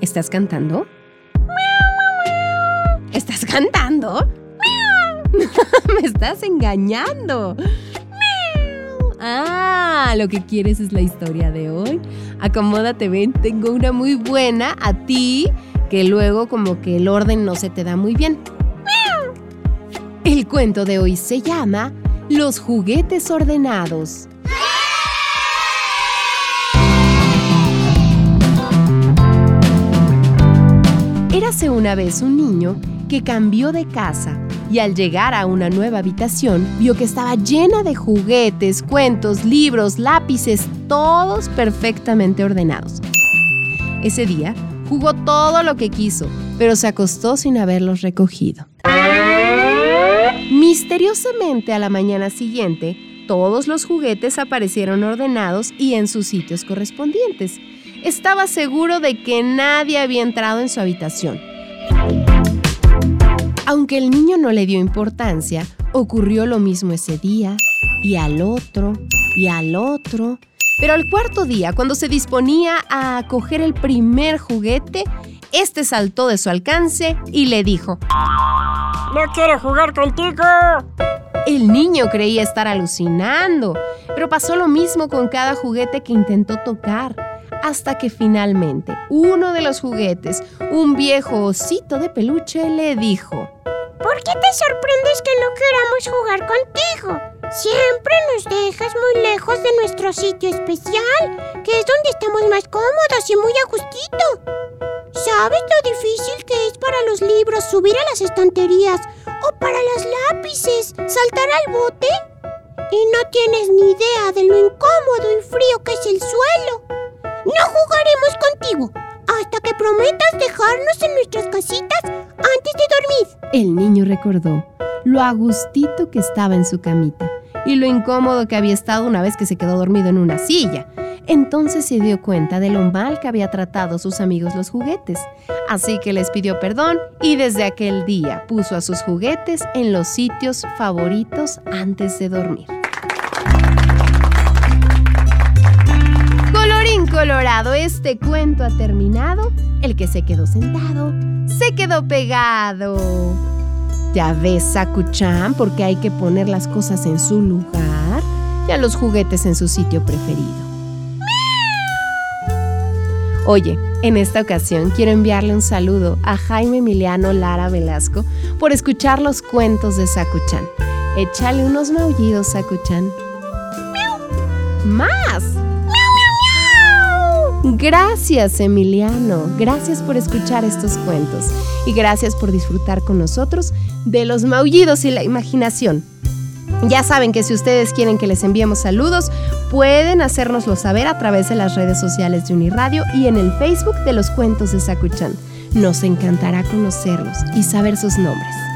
¿Estás cantando? ¿Estás cantando? Me estás engañando. Ah, lo que quieres es la historia de hoy. Acomódate, ven, tengo una muy buena a ti, que luego como que el orden no se te da muy bien. El cuento de hoy se llama Los juguetes ordenados. Érase una vez un niño que cambió de casa y al llegar a una nueva habitación vio que estaba llena de juguetes, cuentos, libros, lápices, todos perfectamente ordenados. Ese día jugó todo lo que quiso, pero se acostó sin haberlos recogido. Misteriosamente a la mañana siguiente, todos los juguetes aparecieron ordenados y en sus sitios correspondientes estaba seguro de que nadie había entrado en su habitación. Aunque el niño no le dio importancia, ocurrió lo mismo ese día, y al otro, y al otro. Pero al cuarto día, cuando se disponía a coger el primer juguete, este saltó de su alcance y le dijo: ¡No quiero jugar contigo! El niño creía estar alucinando, pero pasó lo mismo con cada juguete que intentó tocar hasta que finalmente uno de los juguetes, un viejo osito de peluche, le dijo, ¿Por qué te sorprendes que no queramos jugar contigo? Siempre nos dejas muy lejos de nuestro sitio especial, que es donde estamos más cómodos y muy a. ¿Sabes lo difícil que es para los libros subir a las estanterías o para las lápices saltar al bote? Y no tienes ni idea de lo incómodo y frío que es el suelo. Niño recordó lo agustito que estaba en su camita y lo incómodo que había estado una vez que se quedó dormido en una silla. Entonces se dio cuenta de lo mal que había tratado sus amigos los juguetes. Así que les pidió perdón y desde aquel día puso a sus juguetes en los sitios favoritos antes de dormir. colorado, este cuento ha terminado. El que se quedó sentado, se quedó pegado. Ya ves, Sakuchan, porque hay que poner las cosas en su lugar y a los juguetes en su sitio preferido. Oye, en esta ocasión quiero enviarle un saludo a Jaime Emiliano Lara Velasco por escuchar los cuentos de Sakuchan. Échale unos maullidos, Sakuchan. ¡Más! Gracias Emiliano, gracias por escuchar estos cuentos y gracias por disfrutar con nosotros de los maullidos y la imaginación. Ya saben que si ustedes quieren que les enviemos saludos, pueden hacérnoslo saber a través de las redes sociales de Uniradio y en el Facebook de los cuentos de Sakuchan. Nos encantará conocerlos y saber sus nombres.